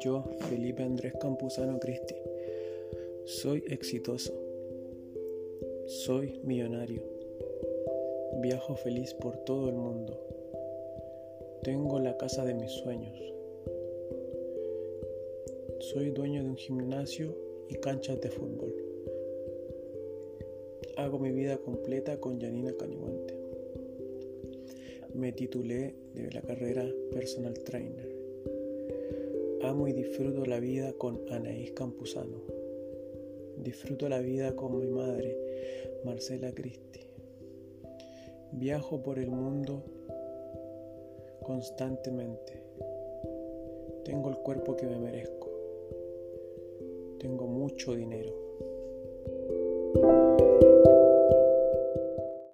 Yo, Felipe Andrés Campuzano Cristi, soy exitoso, soy millonario, viajo feliz por todo el mundo, tengo la casa de mis sueños, soy dueño de un gimnasio y canchas de fútbol. Hago mi vida completa con Janina Canihuente. Me titulé de la carrera Personal Trainer. Amo y disfruto la vida con Anaís Campuzano. Disfruto la vida con mi madre, Marcela Cristi. Viajo por el mundo constantemente. Tengo el cuerpo que me merezco. Tengo mucho dinero.